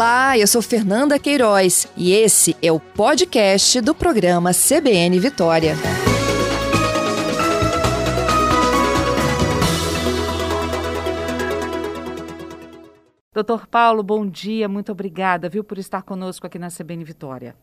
Olá, eu sou Fernanda Queiroz e esse é o podcast do programa CBN Vitória. Doutor Paulo, bom dia, muito obrigada, viu, por estar conosco aqui na CBN Vitória.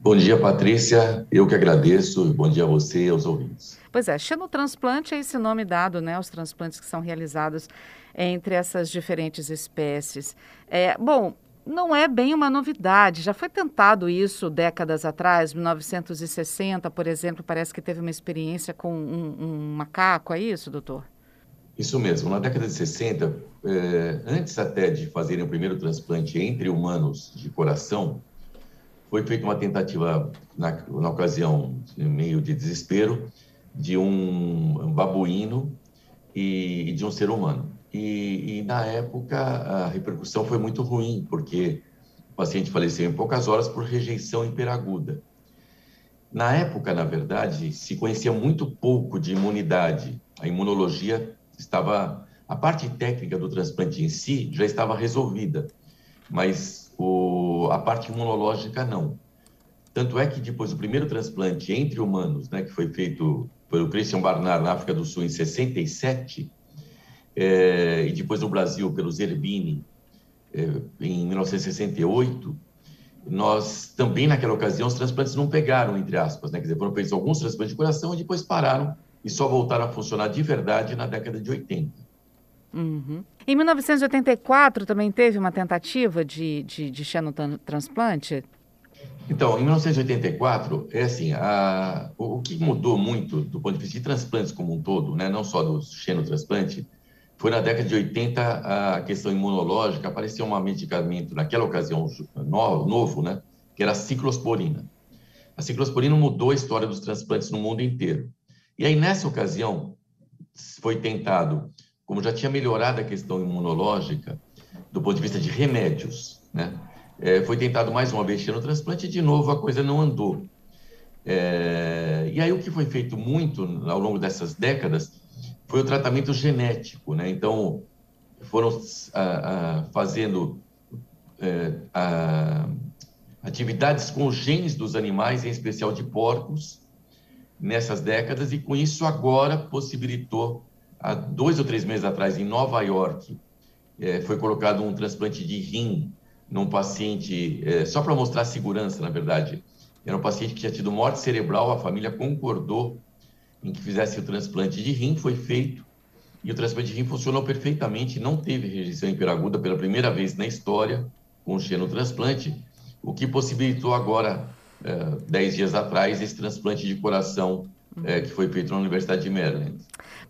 Bom dia, Patrícia. Eu que agradeço. Bom dia a você e aos ouvintes. Pois é, xenotransplante é esse nome dado, né, aos transplantes que são realizados entre essas diferentes espécies. É, bom, não é bem uma novidade. Já foi tentado isso décadas atrás, 1960, por exemplo, parece que teve uma experiência com um, um macaco, é isso, doutor? Isso mesmo. Na década de 60, é, antes até de fazerem o primeiro transplante entre humanos de coração, foi feita uma tentativa, na, na ocasião, meio de desespero, de um, um babuíno e, e de um ser humano. E, e, na época a repercussão foi muito ruim, porque o paciente faleceu em poucas horas por rejeição hiperaguda. Na época, na verdade, se conhecia muito pouco de imunidade. A imunologia estava. A parte técnica do transplante em si já estava resolvida, mas o, a parte imunológica não. Tanto é que depois do primeiro transplante entre humanos, né, que foi feito pelo Christian Barnard na África do Sul em 67, é, e depois no Brasil pelo Zerbini é, em 1968, nós também naquela ocasião os transplantes não pegaram, entre aspas, né? Quer dizer, foram feitos alguns transplantes de coração e depois pararam e só voltaram a funcionar de verdade na década de 80. Uhum. Em 1984 também teve uma tentativa de, de, de xenotransplante? Então, em 1984, é assim, a, o, o, que mudou muito do ponto de vista de transplantes como um todo, né, não só do xenotransplante, foi na década de 80 a questão imunológica, apareceu um medicamento, naquela ocasião novo, né, que era a ciclosporina. A ciclosporina mudou a história dos transplantes no mundo inteiro. E aí, nessa ocasião, foi tentado, como já tinha melhorado a questão imunológica, do ponto de vista de remédios, né, é, foi tentado mais uma vez no transplante e, de novo, a coisa não andou. É, e aí, o que foi feito muito ao longo dessas décadas foi o tratamento genético, né? Então, foram ah, ah, fazendo ah, atividades com genes dos animais, em especial de porcos, nessas décadas, e com isso agora possibilitou, há dois ou três meses atrás, em Nova York, eh, foi colocado um transplante de rim num paciente, eh, só para mostrar a segurança, na verdade, era um paciente que tinha tido morte cerebral, a família concordou em que fizesse o transplante de rim, foi feito, e o transplante de rim funcionou perfeitamente, não teve rejeição hiperaguda pela primeira vez na história com o xenotransplante, o que possibilitou agora, é, dez dias atrás, esse transplante de coração é, que foi feito na Universidade de Maryland.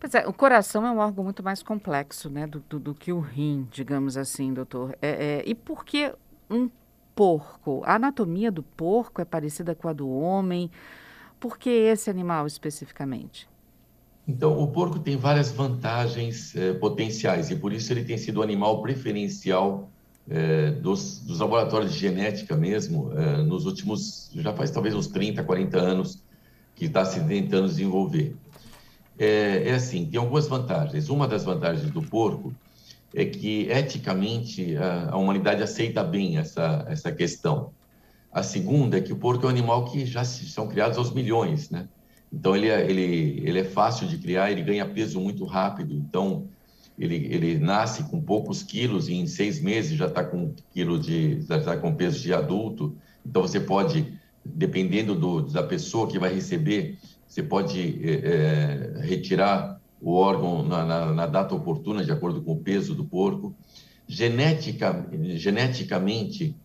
Pois é, o coração é um órgão muito mais complexo né, do, do, do que o rim, digamos assim, doutor. É, é, e por que um porco? A anatomia do porco é parecida com a do homem? Por que esse animal especificamente? Então, o porco tem várias vantagens eh, potenciais e por isso ele tem sido o animal preferencial eh, dos, dos, laboratórios de genética mesmo, eh, nos últimos, já faz talvez uns 30, 40 anos que está se tentando desenvolver. É, é, assim, tem algumas vantagens. Uma das vantagens do porco é que, eticamente, a, a humanidade aceita bem essa, essa questão. A segunda é que o porco é um animal que já são criados aos milhões, né? Então ele é, ele, ele é fácil de criar, ele ganha peso muito rápido. Então ele, ele nasce com poucos quilos e em seis meses já está com quilo de já está com peso de adulto. Então você pode, dependendo do, da pessoa que vai receber, você pode é, retirar o órgão na, na, na, data oportuna, de acordo com o peso do porco. Genetica, geneticamente,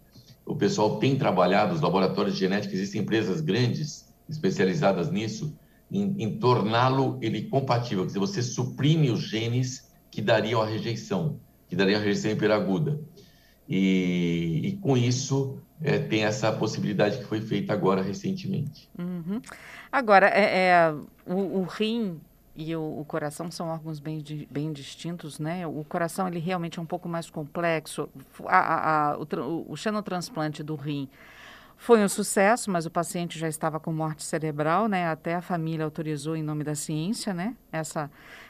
o pessoal tem trabalhado, os laboratórios de genética, existem empresas grandes especializadas nisso, em, em torná-lo ele compatível, quer dizer, você suprime os genes que dariam a rejeição, que dariam a rejeição hiperaguda. E, e com isso é, tem essa possibilidade que foi feita agora recentemente. Uhum. Agora, é, é o, o, rim e o, o, coração são órgãos bem, bem distintos, né? O coração ele realmente é um pouco mais complexo. A, a, a, o, o xenotransplante do rim foi um sucesso, mas o paciente já estava com morte cerebral, né? Até a família autorizou em nome da ciência, né? Essa,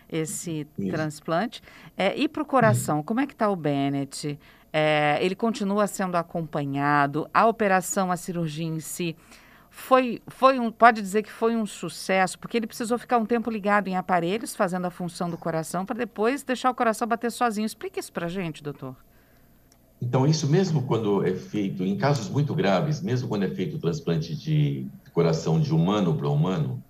esse Isso. transplante. É, e para o coração, como é que está o Bennett? É, ele continua sendo acompanhado. A operação, a cirurgia em si, foi, foi um, pode dizer que foi um sucesso, porque ele precisou ficar um tempo ligado em aparelhos, fazendo a função do coração, para depois deixar o coração bater sozinho. Explique isso para a gente, doutor. Então, isso mesmo quando é feito, em casos muito graves, mesmo quando é feito o transplante de coração de humano para humano,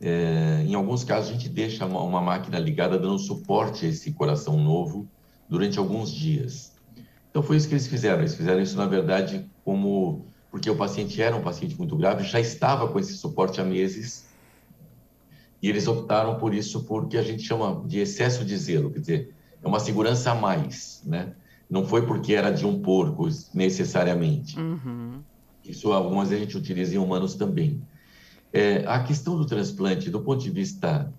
é, em alguns casos a gente deixa uma, uma, máquina ligada dando suporte a esse coração novo durante alguns dias. Então, foi isso que eles fizeram. Eles fizeram isso, na verdade, como porque o paciente era um paciente muito grave, já estava com esse suporte há meses, e eles optaram por isso porque a gente chama de excesso de zelo, quer dizer, é uma segurança a mais, né? Não foi porque era de um porco necessariamente. Uhum. Isso algumas vezes a gente utiliza em humanos também. É, a questão do transplante, do ponto de vista,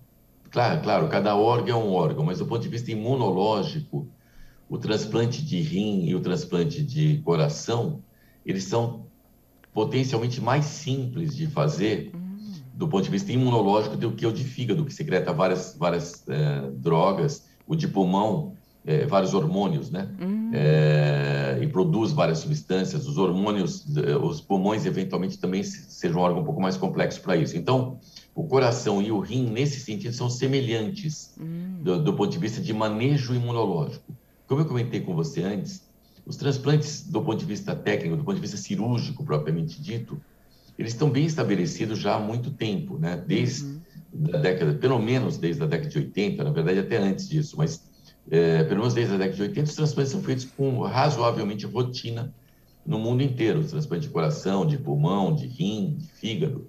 claro, claro, cada órgão é um órgão, mas do ponto de vista imunológico, o transplante de rim e o transplante de coração, eles são potencialmente mais simples de fazer hum. do ponto de vista imunológico do que o de fígado, que secreta várias, várias é, drogas, o de pulmão, é, vários hormônios, né? Hum. É, e produz várias substâncias. Os hormônios, os pulmões, eventualmente, também sejam um órgão um pouco mais complexo para isso. Então, o coração e o rim, nesse sentido, são semelhantes hum. do, do ponto de vista de manejo imunológico. Como eu comentei com você antes, os transplantes, do ponto de vista técnico, do ponto de vista cirúrgico propriamente dito, eles estão bem estabelecidos já há muito tempo, né? Desde uhum. a década, pelo menos desde a década de 80, na verdade até antes disso, mas é, pelo menos desde a década de 80, os transplantes são feitos com razoavelmente rotina no mundo inteiro, os transplantes de coração, de pulmão, de rim, de fígado.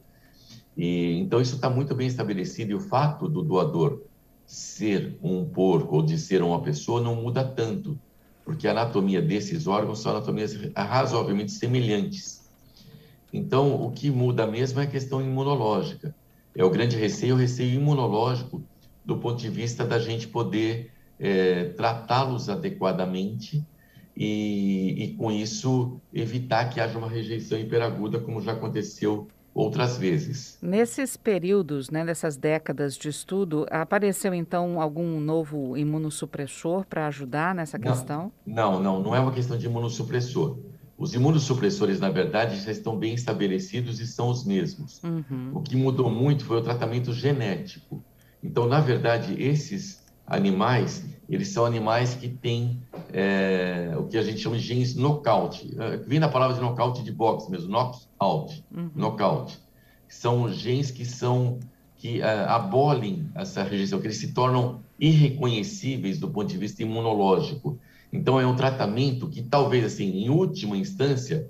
E, então isso está muito bem estabelecido e o fato do doador ser um porco ou de ser uma pessoa não muda tanto porque a anatomia desses órgãos são anatomias razoavelmente semelhantes. Então, o que muda mesmo é a questão imunológica. É o grande receio, o receio imunológico, do ponto de vista da gente poder é, tratá-los adequadamente e, e, com isso, evitar que haja uma rejeição hiperaguda, como já aconteceu outras vezes. Nesses períodos, né, dessas décadas de estudo, apareceu então algum novo imunossupressor para ajudar nessa questão? Não, não, não é uma questão de imunossupressor. Os imunossupressores, na verdade, já estão bem estabelecidos e são os mesmos. Uhum. O que mudou muito foi o tratamento genético. Então, na verdade, esses animais, eles são animais que têm é, o que a gente chama de genes knockout. É, vem da palavra de knockout de boxe mesmo, knockout, uhum. knockout. São genes que são que é, abolem essa rejeição, que eles se tornam irreconhecíveis do ponto de vista imunológico. Então é um tratamento que talvez assim, em última instância,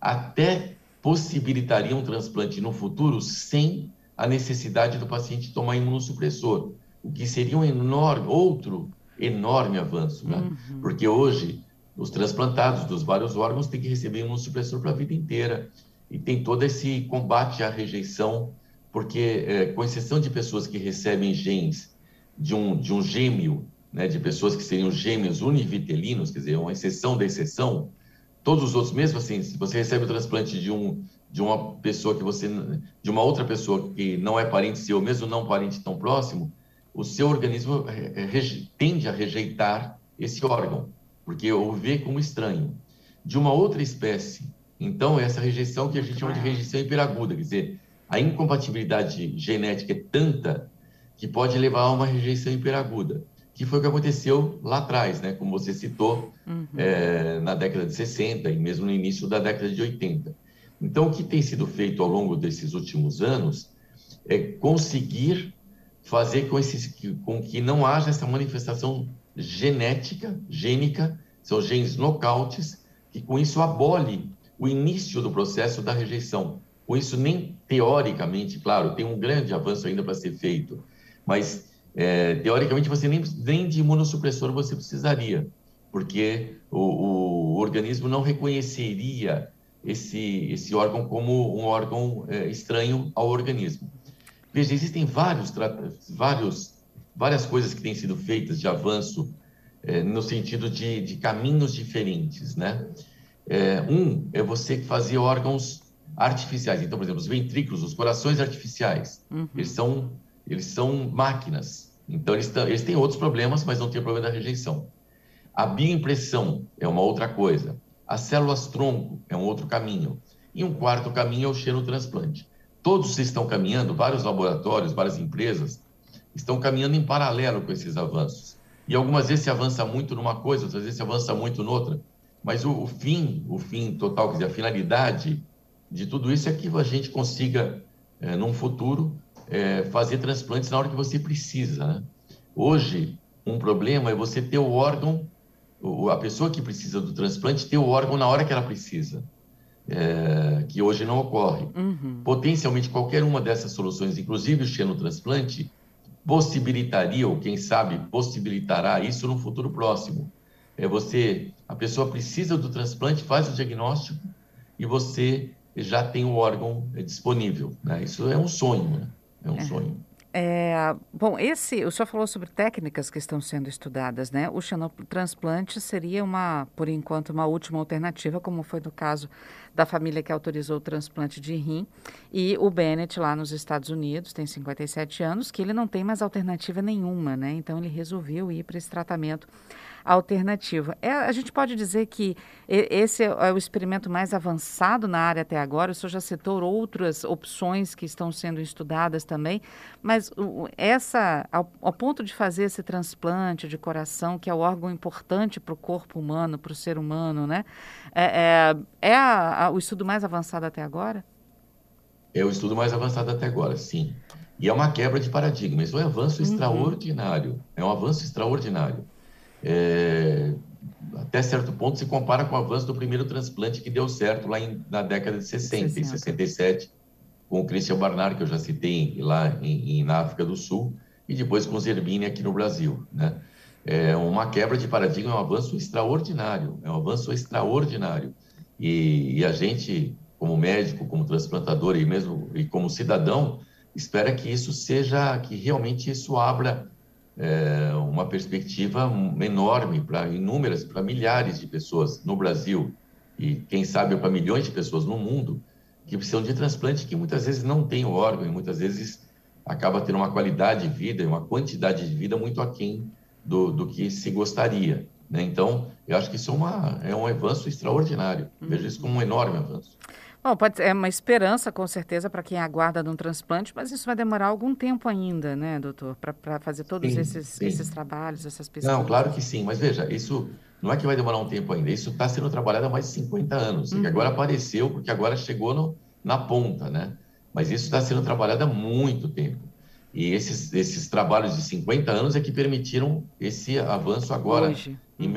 até possibilitaria um transplante no futuro sem a necessidade do paciente tomar imunossupressor o que seria um enorme, outro enorme avanço, né? Uhum. Porque hoje os transplantados dos vários órgãos têm que receber um supressor para a vida inteira e tem todo esse combate à rejeição, porque é, com exceção de pessoas que recebem genes de um, de um gêmeo, né, de pessoas que seriam gêmeos univitelinos, quer dizer, uma exceção da exceção, todos os outros, mesmo assim, se você recebe o transplante de um de uma pessoa que você de uma outra pessoa que não é parente seu, mesmo não parente tão próximo, o seu organismo eh, eh, tende a rejeitar esse órgão, porque o vê como estranho. De uma outra espécie, então, essa rejeição que a gente chama de rejeição hiperaguda, quer dizer, a incompatibilidade genética é tanta que pode levar a uma rejeição hiperaguda, que foi o que aconteceu lá atrás, né? como você citou, uhum. é, na década de 60 e mesmo no início da década de 80. Então, o que tem sido feito ao longo desses últimos anos é conseguir fazer com, esses, com que não haja essa manifestação genética, gênica, são genes nocautes, que com isso abole o início do processo da rejeição. Com isso, nem teoricamente, claro, tem um grande avanço ainda para ser feito, mas é, teoricamente você nem, nem de imunossupressor você precisaria, porque o, o organismo não reconheceria esse, esse órgão como um órgão é, estranho ao organismo. Veja, existem vários, vários, várias coisas que têm sido feitas de avanço é, no sentido de, de, caminhos diferentes, né? É, um é você fazer órgãos artificiais. Então, por exemplo, os ventrículos, os corações artificiais, uhum. eles, são, eles são máquinas. Então, eles, eles têm outros problemas, mas não têm o problema da rejeição. A bioimpressão é uma outra coisa. As células-tronco é um outro caminho. E um quarto caminho é o xenotransplante. Todos estão caminhando, vários laboratórios, várias empresas estão caminhando em paralelo com esses avanços. E algumas vezes se avança muito numa coisa, outras vezes se avança muito noutra. Mas o, o fim, o fim total, quer dizer, a finalidade de tudo isso é que a gente consiga, é, num futuro, é, fazer transplantes na hora que você precisa. Né? Hoje, um problema é você ter o órgão, a pessoa que precisa do transplante ter o órgão na hora que ela precisa, é, que hoje não ocorre. Uhum. Potencialmente, qualquer uma dessas soluções, inclusive o xenotransplante, possibilitaria, ou quem sabe possibilitará isso no futuro próximo. É você, a pessoa precisa do transplante, faz o diagnóstico e você já tem o órgão disponível. Né? Isso é um sonho, né? é um é. sonho. É, bom, esse, o senhor falou sobre técnicas que estão sendo estudadas, né? O xenotransplante seria uma, por enquanto, uma última alternativa, como foi no caso da família que autorizou o transplante de rim. E o Bennett, lá nos Estados Unidos, tem 57 anos, que ele não tem mais alternativa nenhuma, né? Então ele resolveu ir para esse tratamento alternativa. É, a gente pode dizer que esse é o experimento mais avançado na área até agora. O senhor já citou outras opções que estão sendo estudadas também, mas essa, ao, ao ponto de fazer esse transplante de coração, que é o órgão importante para o corpo humano, para o ser humano, né? É, é, é a, a, o estudo mais avançado até agora? É o estudo mais avançado até agora, sim. E é uma quebra de paradigma. Isso é um avanço uhum. extraordinário. É um avanço extraordinário é, até certo ponto se compara com o avanço do primeiro transplante que deu certo lá em, na década de 60, 60. em 67, com o Christian Barnard, que eu já citei lá em, em, na África do Sul, e depois com o Zerbini aqui no Brasil. Né? É uma quebra de paradigma, é um avanço extraordinário, é um avanço extraordinário. E, e a gente, como médico, como transplantador e mesmo e como cidadão, espera que isso seja, que realmente isso abra é, uma perspectiva enorme para inúmeras, para milhares de pessoas no Brasil e, quem sabe, para milhões de pessoas no mundo que precisam de transplante que muitas vezes não tem o órgão e muitas vezes acaba tendo uma qualidade de vida e uma quantidade de vida muito aquém do, do que se gostaria. Né? Então, eu acho que isso é, uma, é um avanço extraordinário. Vejo isso como um enorme avanço. Bom, pode é uma esperança, com certeza, para quem aguarda de um transplante, mas isso vai demorar algum tempo ainda, né, doutor, para fazer todos sim, esses, sim. esses trabalhos, essas pesquisas. Não, claro que sim, mas veja, isso não é que vai demorar um tempo ainda, isso está sendo trabalhado há mais de 50 anos, uhum. que agora apareceu porque agora chegou no, na ponta, né? Mas isso está sendo trabalhado há muito tempo. E esses, esses trabalhos de 50 anos é que permitiram esse avanço agora em,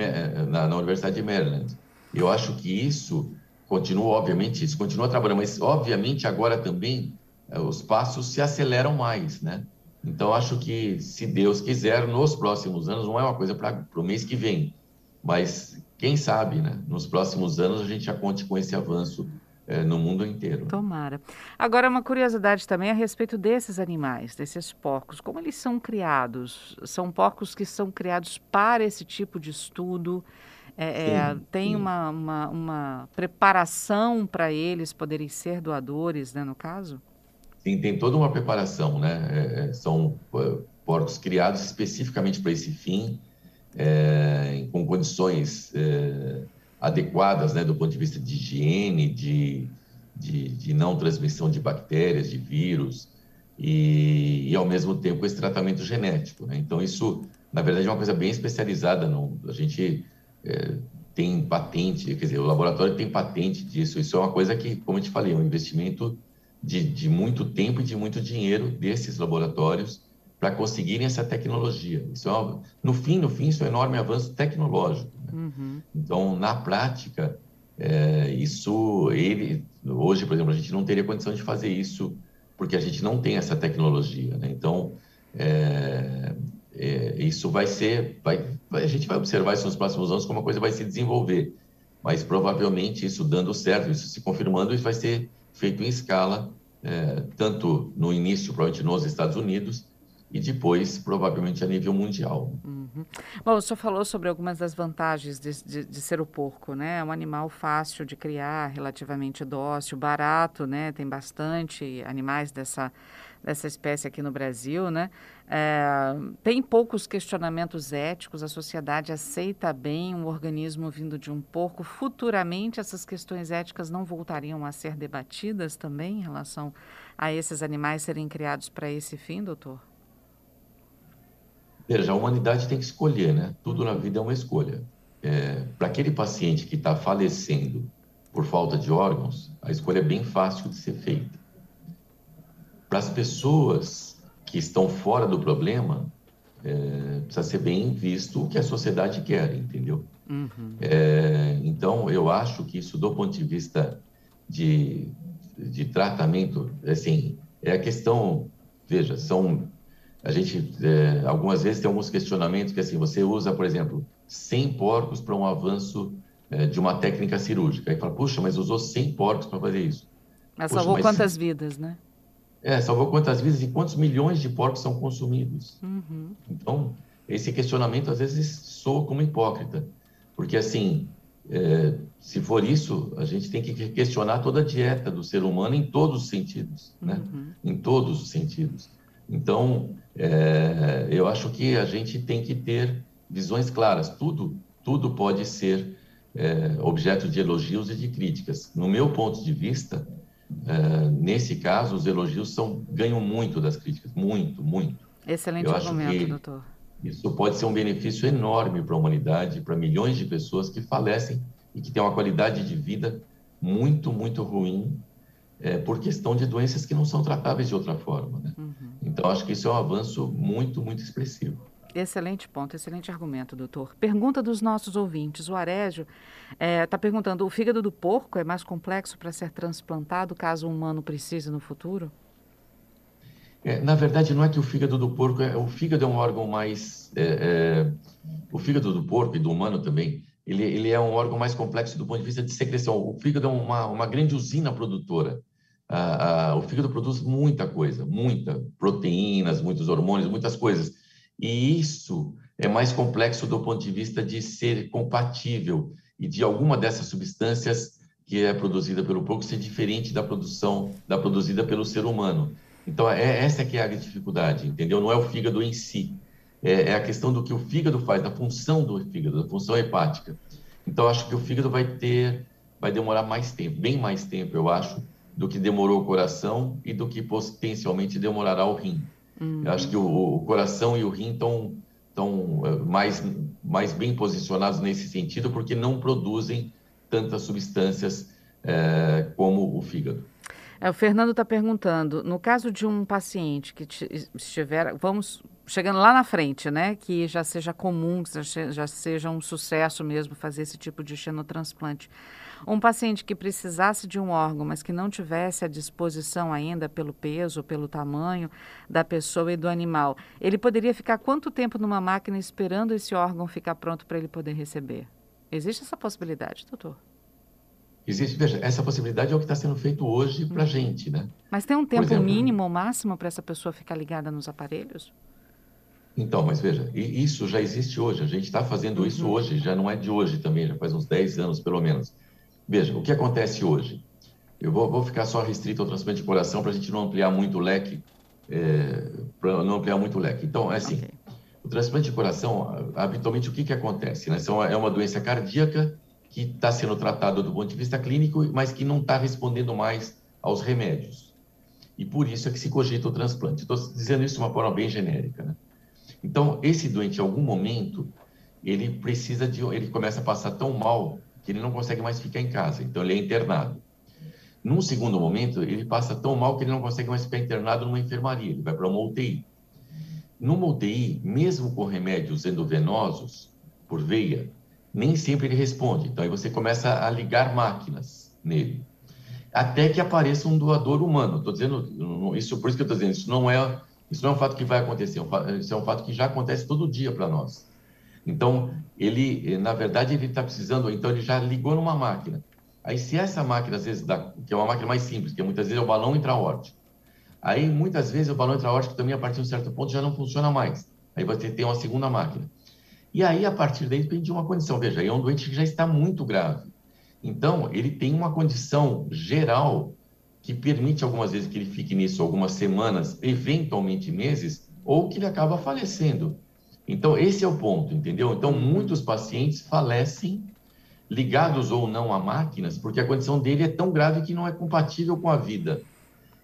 na, na Universidade de Maryland. Eu acho que isso continua, obviamente, isso continua trabalhando, mas, obviamente, agora também eh, os passos se aceleram mais, né? Então, acho que, se Deus quiser, nos próximos anos, não é uma coisa para o mês que vem, mas quem sabe, né? Nos próximos anos, a gente já conte com esse avanço é, no mundo inteiro. Tomara. Agora, uma curiosidade também a respeito desses animais, desses porcos. Como eles são criados? São porcos que são criados para esse tipo de estudo? É, é, sim, tem sim. Uma, uma, uma, preparação para eles poderem ser doadores, né, no caso? Sim, tem toda uma preparação, né? É, é são é, porcos criados especificamente para esse fim, é, com condições adequadas, né, do ponto de vista de higiene, de, de, de não transmissão de bactérias, de vírus, e, e, ao mesmo tempo esse tratamento genético. Né? Então, isso, na verdade, é uma coisa bem especializada. No, a gente é, tem patente, quer dizer, o laboratório tem patente disso. Isso é uma coisa que, como eu te falei, é um investimento de, de muito tempo e de muito dinheiro desses laboratórios para conseguirem essa tecnologia. Isso é uma, no fim, no fim, isso é um enorme avanço tecnológico. Né? Uhum. Então, na prática, é, isso, ele, hoje, por exemplo, a gente não teria condição de fazer isso porque a gente não tem essa tecnologia. Né? Então, é, é, isso vai ser, vai, a gente vai observar isso nos próximos anos como a coisa vai se desenvolver, mas provavelmente isso dando certo, isso se confirmando, isso vai ser feito em escala, é, tanto no início, provavelmente nos Estados Unidos, e depois, provavelmente, a nível mundial. Uhum. Bom, o senhor falou sobre algumas das vantagens de, de, de, ser o porco, né? É um animal fácil de criar, relativamente dócil, barato, né? Tem bastante animais dessa, dessa espécie aqui no Brasil, né? É, tem poucos questionamentos éticos, a sociedade aceita bem um organismo vindo de um porco. Futuramente, essas questões éticas não voltariam a ser debatidas também em relação a esses animais serem criados para esse fim, doutor? Veja, a humanidade tem que escolher, né? Tudo na vida é uma escolha. É, para aquele paciente que está falecendo por falta de órgãos, a escolha é bem fácil de ser feita. Para as pessoas que estão fora do problema, é, precisa ser bem visto o que a sociedade quer, entendeu? Uhum. É, então, eu acho que isso, do ponto de vista de, de tratamento, assim, é a questão, veja, são, a gente, é, algumas vezes tem alguns questionamentos que, assim, você usa, por exemplo, 100 porcos para um avanço é, de uma técnica cirúrgica. Aí fala, puxa, mas usou 100 porcos para fazer isso. Mas salvou mas... quantas vidas, né? É, salvou quantas vidas e quantos milhões de porcos são consumidos. Uhum. Então, esse questionamento às vezes soa como hipócrita, porque assim, é, se for isso, a gente tem que questionar toda a dieta do ser humano em todos os sentidos, né? Uhum. Em todos os sentidos. Então, é, eu acho que a gente tem que ter visões claras. Tudo, tudo pode ser é, objeto de elogios e de críticas. No meu ponto de vista, é, nesse caso, os elogios são, ganham muito das críticas, muito, muito. Excelente Eu argumento, doutor. Isso pode ser um benefício enorme para a humanidade, para milhões de pessoas que falecem e que têm uma qualidade de vida muito, muito ruim é, por questão de doenças que não são tratáveis de outra forma. Né? Uhum. Então, acho que isso é um avanço muito, muito expressivo. Excelente ponto, excelente argumento, doutor. Pergunta dos nossos ouvintes. O Arésio está é, tá perguntando: o fígado do porco é mais complexo para ser transplantado caso o humano precise no futuro? É, na verdade, não é que o fígado do porco é. O fígado é um órgão mais. É, é, o fígado do porco e do humano também. Ele, ele é um órgão mais complexo do ponto de vista de secreção. O fígado é uma, uma grande usina produtora. Ah, ah, o fígado produz muita coisa, muita proteínas, muitos hormônios, muitas coisas e isso é mais complexo do ponto de vista de ser compatível e de alguma dessas substâncias que é produzida pelo porco ser diferente da produção da produzida pelo ser humano. Então é essa que é a dificuldade, entendeu? Não é o fígado em si, é, é a questão do que o fígado faz, da função do fígado, da função hepática. Então acho que o fígado vai ter, vai demorar mais tempo, bem mais tempo, eu acho, do que demorou o coração e do que potencialmente demorará o rim. Uhum. Eu acho que o, o, coração e o rim estão tão, eh, mais, mais bem posicionados nesse sentido, porque não produzem tantas substâncias é, como o fígado. É, o Fernando está perguntando, no caso de um paciente que estiver, vamos chegando lá na frente, né, que já seja comum, que já, já seja um sucesso mesmo fazer esse tipo de xenotransplante, um paciente que precisasse de um órgão, mas que não tivesse à disposição ainda pelo peso, pelo tamanho da pessoa e do animal, ele poderia ficar quanto tempo numa máquina esperando esse órgão ficar pronto para ele poder receber? Existe essa possibilidade, doutor? Existe, veja, essa possibilidade é o que está sendo feito hoje para a hum. gente, né? Mas tem um tempo exemplo, mínimo ou máximo para essa pessoa ficar ligada nos aparelhos? Então, mas veja, isso já existe hoje, a gente está fazendo isso uhum. hoje, já não é de hoje também, já faz uns 10 anos pelo menos. Veja, o que acontece hoje? Eu vou, vou ficar só restrito ao transplante de coração para a gente não ampliar muito o leque, é, para não ampliar muito o leque. Então, é assim, okay. o transplante de coração, habitualmente, o que, que acontece? Né? São, é uma doença cardíaca que está sendo tratada do ponto de vista clínico, mas que não está respondendo mais aos remédios. E por isso é que se cogita o transplante. Estou dizendo isso de uma forma bem genérica. Né? Então, esse doente, em algum momento, ele precisa de, ele começa a passar tão mal que ele não consegue mais ficar em casa, então ele é internado. Num segundo momento, ele passa tão mal que ele não consegue mais ficar internado numa enfermaria, ele vai para uma UTI. Numa UTI, mesmo com remédios endovenosos por veia, nem sempre ele responde. Então aí você começa a ligar máquinas nele, até que apareça um doador humano. Estou dizendo isso por isso que eu estou dizendo isso não é isso não é um fato que vai acontecer, é isso é um fato que já acontece todo dia para nós. Então, ele, eh, na verdade, ele está precisando, então ele já ligou numa máquina. Aí, se essa máquina, às vezes, dá, que é uma máquina mais simples, que muitas vezes é o balão intraórtico, aí, muitas vezes, o balão intraórtico também, a partir de um certo ponto, já não funciona mais. Aí você tem uma segunda máquina. E aí, a partir daí, depende de uma condição. Veja, aí é um doente que já está muito grave. Então, ele tem uma condição geral que permite algumas vezes que ele fique nisso algumas semanas, eventualmente meses, ou que ele acaba falecendo. Então, esse é o ponto, entendeu? Então, muitos pacientes falecem ligados ou não a máquinas, porque a condição dele é tão grave que não é compatível com a vida.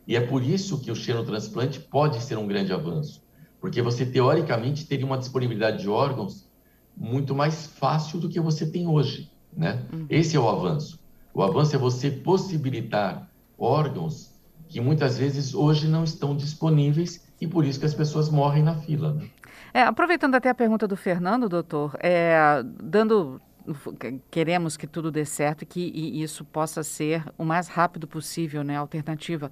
E é por isso que o xenotransplante pode ser um grande avanço, porque você teoricamente teria uma disponibilidade de órgãos muito mais fácil do que você tem hoje, né? Uhum. Esse é o avanço. O avanço é você possibilitar órgãos que muitas vezes hoje não estão disponíveis e por isso que as pessoas morrem na fila. Né? É, aproveitando até a pergunta do Fernando, doutor, é, dando queremos que tudo dê certo e que e isso possa ser o mais rápido possível, né, alternativa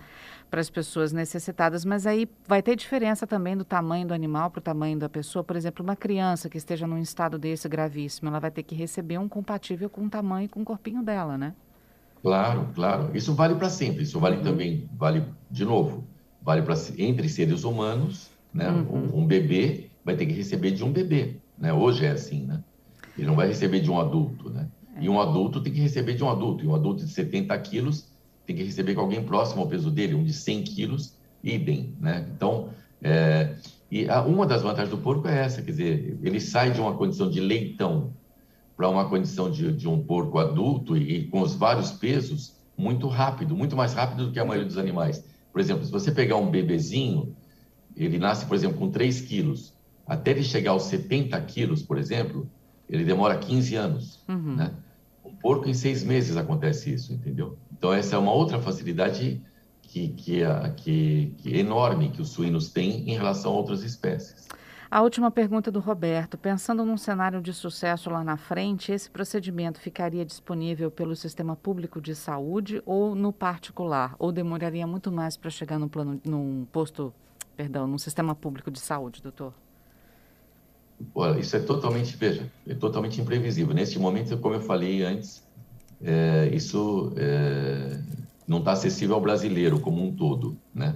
para as pessoas necessitadas, mas aí vai ter diferença também do tamanho do animal para o tamanho da pessoa. Por exemplo, uma criança que esteja num estado desse gravíssimo, ela vai ter que receber um compatível com o tamanho e com o corpinho dela, né? Claro, claro. Isso vale para sempre. Isso vale uhum. também, vale de novo, vale para entre seres humanos, né? Uhum. Um, um, bebê vai ter que receber de um bebê, né? Hoje é assim, né? Ele não vai receber de um adulto, né? E um adulto tem que receber de um adulto. E um adulto de 70 quilos tem que receber com alguém próximo ao peso dele, um de 100 quilos, idem, né? Então, é, e a, uma das vantagens do porco é essa, quer dizer, ele sai de uma condição de leitão para uma condição de, de, um porco adulto e, e, com os vários pesos muito rápido, muito mais rápido do que a maioria dos animais. Por exemplo, se você pegar um bebezinho, ele nasce, por exemplo, com 3 quilos, até ele chegar aos 70 quilos, por exemplo, ele demora 15 anos, uhum. né? Um porco em seis meses acontece isso, entendeu? Então essa é uma outra facilidade que, que, é, que, que é enorme que os suínos têm em relação a outras espécies. A última pergunta do Roberto. Pensando num cenário de sucesso lá na frente, esse procedimento ficaria disponível pelo sistema público de saúde ou no particular? Ou demoraria muito mais para chegar no plano, num posto, perdão, num sistema público de saúde, doutor? Olha, isso é totalmente, veja, é totalmente imprevisível. Neste momento, como eu falei antes, é, isso é, não está acessível ao brasileiro como um todo, né?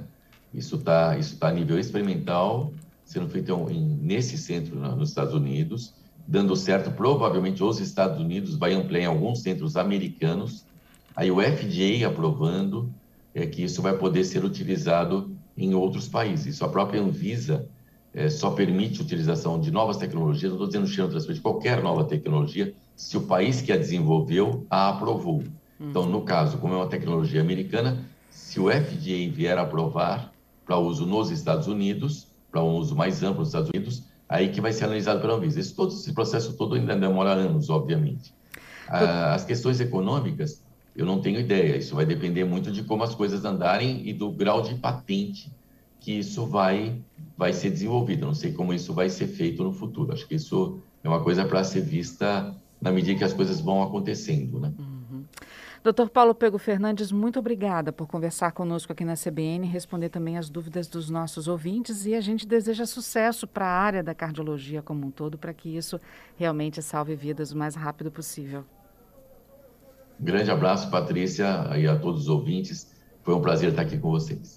Isso está isso tá a nível experimental sendo feito em, nesse centro nos Estados Unidos, dando certo, provavelmente os Estados Unidos vai ampliar em alguns centros americanos, aí o FDA aprovando é que isso vai poder ser utilizado em outros países. Isso a própria Anvisa é, só permite a utilização de novas tecnologias, não estou dizendo xenotransplante, qualquer nova tecnologia, se o país que a desenvolveu a aprovou. Hum. Então, no caso, como é uma tecnologia americana, se o FDA vier aprovar para uso nos Estados Unidos, para um uso mais amplo nos Estados Unidos, aí que vai ser analisado pela Anvisa. Esse, todo, esse processo todo ainda demora anos, obviamente. Ah, as questões econômicas, eu não tenho ideia. Isso vai depender muito de como as coisas andarem e do grau de patente que isso vai, vai ser desenvolvido. Não sei como isso vai ser feito no futuro. Acho que isso é uma coisa para ser vista na medida que as coisas vão acontecendo, né? Uhum. Doutor Paulo Pego Fernandes, muito obrigada por conversar conosco aqui na CBN, responder também as dúvidas dos nossos ouvintes e a gente deseja sucesso para a área da cardiologia como um todo, para que isso realmente salve vidas o mais rápido possível. Grande abraço, Patrícia, e a todos os ouvintes. Foi um prazer estar aqui com vocês.